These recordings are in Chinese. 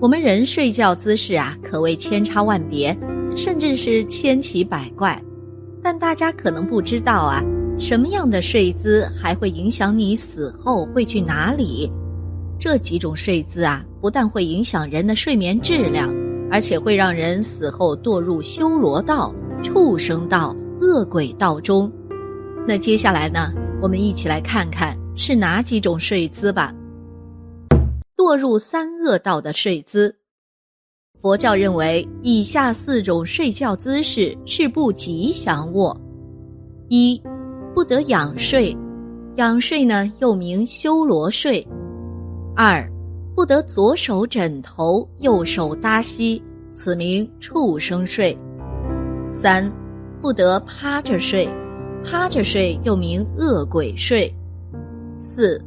我们人睡觉姿势啊，可谓千差万别，甚至是千奇百怪。但大家可能不知道啊，什么样的睡姿还会影响你死后会去哪里？这几种睡姿啊，不但会影响人的睡眠质量，而且会让人死后堕入修罗道、畜生道、恶鬼道中。那接下来呢，我们一起来看看是哪几种睡姿吧。堕入三恶道的睡姿，佛教认为以下四种睡觉姿势是不吉祥卧：一，不得仰睡，仰睡呢又名修罗睡。二，不得左手枕头，右手搭膝，此名畜生睡。三，不得趴着睡，趴着睡又名恶鬼睡。四，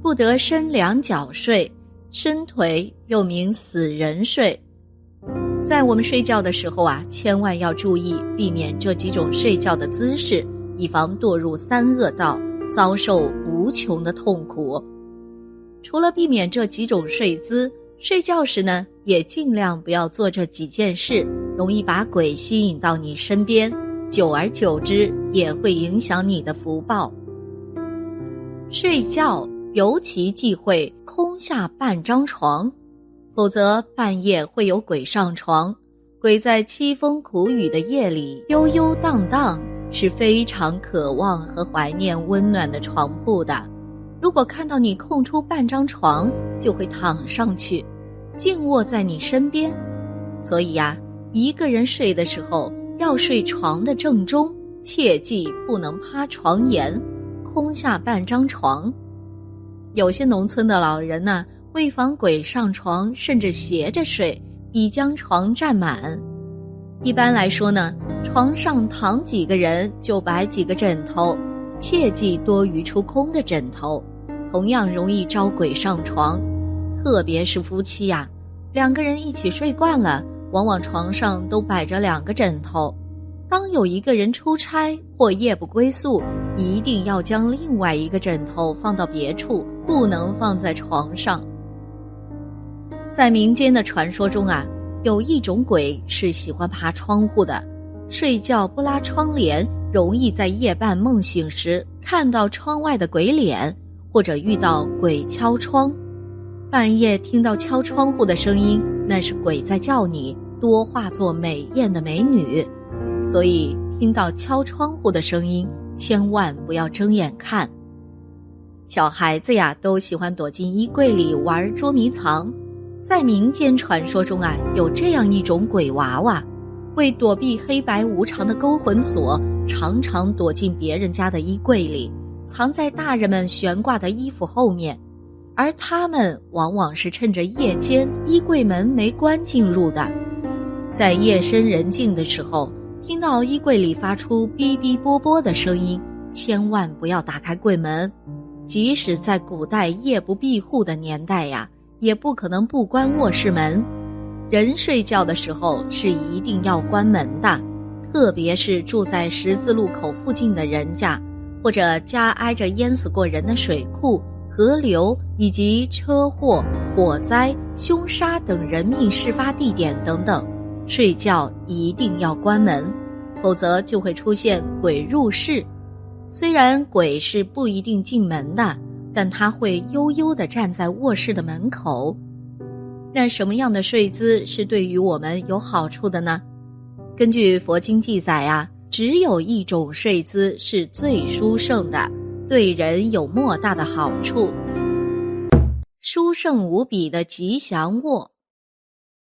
不得伸两脚睡，伸腿又名死人睡。在我们睡觉的时候啊，千万要注意避免这几种睡觉的姿势，以防堕入三恶道，遭受无穷的痛苦。除了避免这几种睡姿，睡觉时呢，也尽量不要做这几件事，容易把鬼吸引到你身边，久而久之也会影响你的福报。睡觉尤其忌讳空下半张床，否则半夜会有鬼上床。鬼在凄风苦雨的夜里悠悠荡荡，是非常渴望和怀念温暖的床铺的。如果看到你空出半张床，就会躺上去，静卧在你身边。所以呀，一个人睡的时候要睡床的正中，切记不能趴床沿，空下半张床。有些农村的老人呢，为防鬼上床，甚至斜着睡，已将床占满。一般来说呢，床上躺几个人就摆几个枕头。切忌多余出空的枕头，同样容易招鬼上床。特别是夫妻呀，两个人一起睡惯了，往往床上都摆着两个枕头。当有一个人出差或夜不归宿，一定要将另外一个枕头放到别处，不能放在床上。在民间的传说中啊，有一种鬼是喜欢爬窗户的，睡觉不拉窗帘。容易在夜半梦醒时看到窗外的鬼脸，或者遇到鬼敲窗。半夜听到敲窗户的声音，那是鬼在叫你，多化作美艳的美女。所以听到敲窗户的声音，千万不要睁眼看。小孩子呀，都喜欢躲进衣柜里玩捉迷藏。在民间传说中啊，有这样一种鬼娃娃。为躲避黑白无常的勾魂锁，常常躲进别人家的衣柜里，藏在大人们悬挂的衣服后面，而他们往往是趁着夜间衣柜门没关进入的。在夜深人静的时候，听到衣柜里发出哔哔啵啵的声音，千万不要打开柜门。即使在古代夜不闭户的年代呀，也不可能不关卧室门。人睡觉的时候是一定要关门的，特别是住在十字路口附近的人家，或者家挨着淹死过人的水库、河流以及车祸、火灾、凶杀等人命事发地点等等，睡觉一定要关门，否则就会出现鬼入室。虽然鬼是不一定进门的，但他会悠悠地站在卧室的门口。那什么样的睡姿是对于我们有好处的呢？根据佛经记载啊，只有一种睡姿是最殊胜的，对人有莫大的好处，殊胜无比的吉祥卧。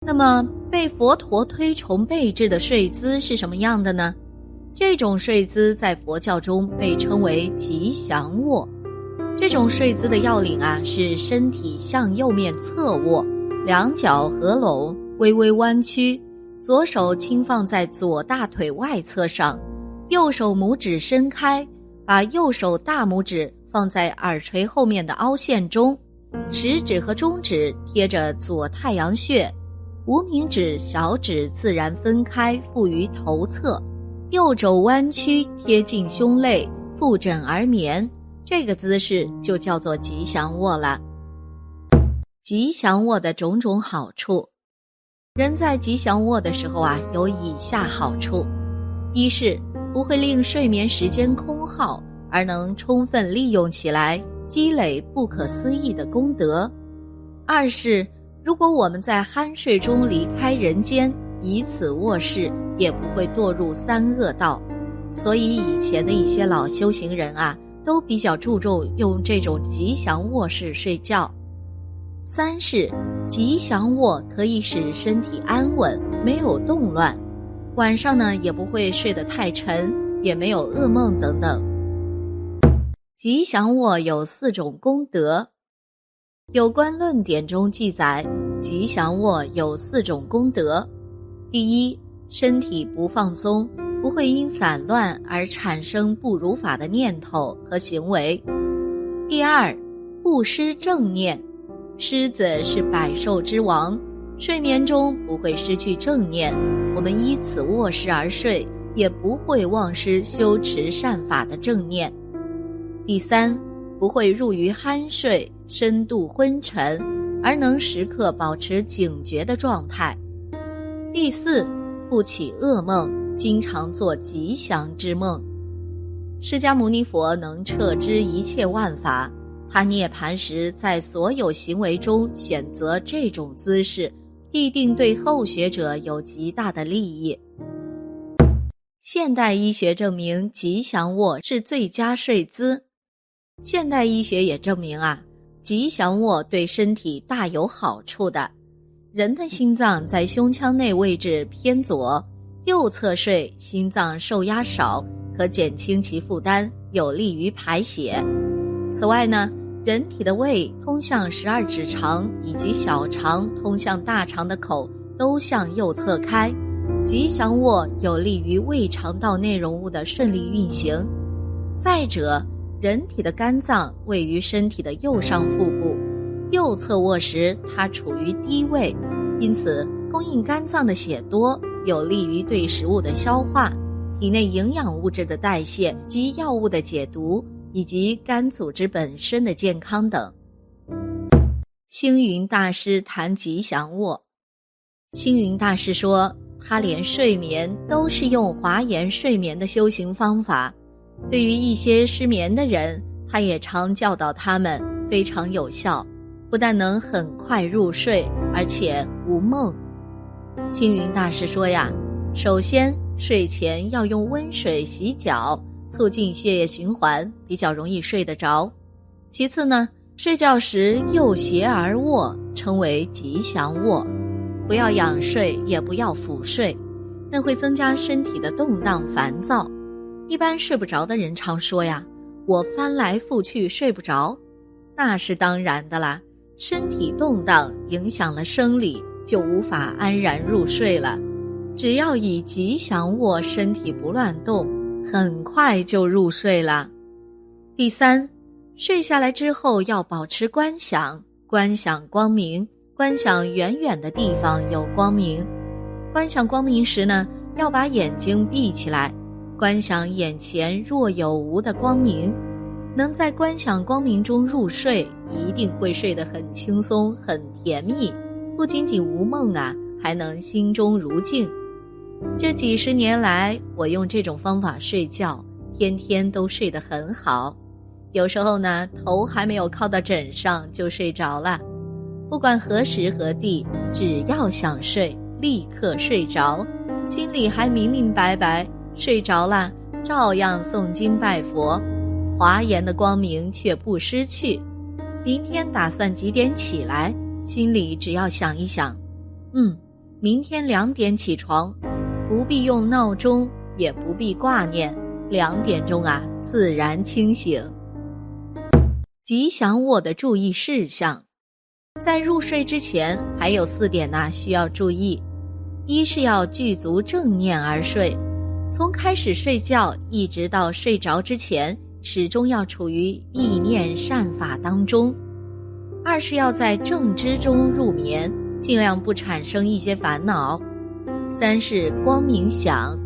那么被佛陀推崇备至的睡姿是什么样的呢？这种睡姿在佛教中被称为吉祥卧。这种睡姿的要领啊，是身体向右面侧卧。两脚合拢，微微弯曲，左手轻放在左大腿外侧上，右手拇指伸开，把右手大拇指放在耳垂后面的凹陷中，食指和中指贴着左太阳穴，无名指、小指自然分开附于头侧，右肘弯曲贴近胸肋，覆枕而眠。这个姿势就叫做吉祥卧了。吉祥卧的种种好处，人在吉祥卧的时候啊，有以下好处：一是不会令睡眠时间空耗，而能充分利用起来，积累不可思议的功德；二是如果我们在酣睡中离开人间，以此卧室，也不会堕入三恶道。所以以前的一些老修行人啊，都比较注重用这种吉祥卧室睡觉。三是吉祥卧可以使身体安稳，没有动乱，晚上呢也不会睡得太沉，也没有噩梦等等。吉祥卧有四种功德，有关论点中记载，吉祥卧有四种功德：第一，身体不放松。不会因散乱而产生不如法的念头和行为。第二，不失正念。狮子是百兽之王，睡眠中不会失去正念。我们依此卧室而睡，也不会忘失修持善法的正念。第三，不会入于酣睡，深度昏沉，而能时刻保持警觉的状态。第四，不起噩梦。经常做吉祥之梦，释迦牟尼佛能彻知一切万法。他涅盘时，在所有行为中选择这种姿势，必定对后学者有极大的利益。现代医学证明，吉祥卧是最佳睡姿。现代医学也证明啊，吉祥卧对身体大有好处的。人的心脏在胸腔内位置偏左。右侧睡，心脏受压少，可减轻其负担，有利于排血。此外呢，人体的胃通向十二指肠，以及小肠通向大肠的口都向右侧开，吉祥卧有利于胃肠道内容物的顺利运行。再者，人体的肝脏位于身体的右上腹部，右侧卧时它处于低位，因此供应肝脏的血多。有利于对食物的消化、体内营养物质的代谢及药物的解毒，以及肝组织本身的健康等。星云大师谈吉祥卧，星云大师说，他连睡眠都是用华严睡眠的修行方法。对于一些失眠的人，他也常教导他们，非常有效，不但能很快入睡，而且无梦。星云大师说呀，首先睡前要用温水洗脚，促进血液循环，比较容易睡得着。其次呢，睡觉时右斜而卧，称为吉祥卧，不要仰睡，也不要俯睡，那会增加身体的动荡烦躁。一般睡不着的人常说呀，我翻来覆去睡不着，那是当然的啦，身体动荡影响了生理。就无法安然入睡了。只要以吉祥卧，身体不乱动，很快就入睡了。第三，睡下来之后要保持观想，观想光明，观想远远的地方有光明。观想光明时呢，要把眼睛闭起来，观想眼前若有无的光明。能在观想光明中入睡，一定会睡得很轻松，很甜蜜。不仅仅无梦啊，还能心中如镜。这几十年来，我用这种方法睡觉，天天都睡得很好。有时候呢，头还没有靠到枕上就睡着了。不管何时何地，只要想睡，立刻睡着，心里还明明白白。睡着了，照样诵经拜佛，华严的光明却不失去。明天打算几点起来？心里只要想一想，嗯，明天两点起床，不必用闹钟，也不必挂念，两点钟啊，自然清醒。吉祥卧的注意事项，在入睡之前还有四点呢，需要注意：一是要具足正念而睡，从开始睡觉一直到睡着之前，始终要处于意念善法当中。二是要在正知中入眠，尽量不产生一些烦恼。三是光明想，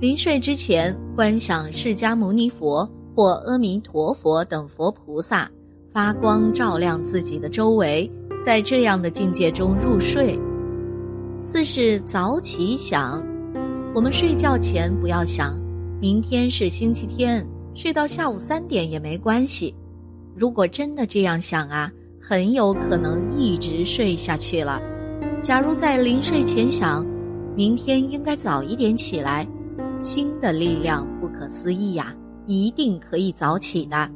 临睡之前观想释迦牟尼佛或阿弥陀佛等佛菩萨发光照亮自己的周围，在这样的境界中入睡。四是早起想，我们睡觉前不要想，明天是星期天，睡到下午三点也没关系。如果真的这样想啊，很有可能一直睡下去了。假如在临睡前想，明天应该早一点起来，新的力量不可思议呀，一定可以早起的。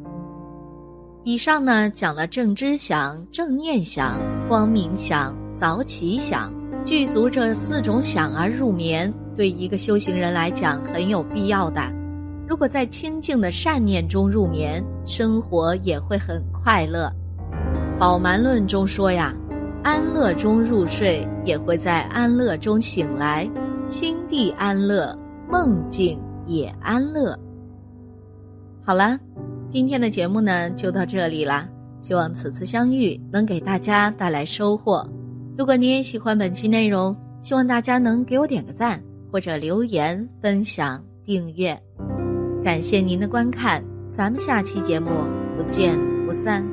以上呢讲了正知想、正念想、光明想、早起想。具足这四种想而入眠，对一个修行人来讲很有必要的。如果在清净的善念中入眠，生活也会很快乐。《宝鬘论》中说呀：“安乐中入睡，也会在安乐中醒来，心地安乐，梦境也安乐。”好了，今天的节目呢就到这里啦。希望此次相遇能给大家带来收获。如果你也喜欢本期内容，希望大家能给我点个赞，或者留言、分享、订阅。感谢您的观看，咱们下期节目不见不散。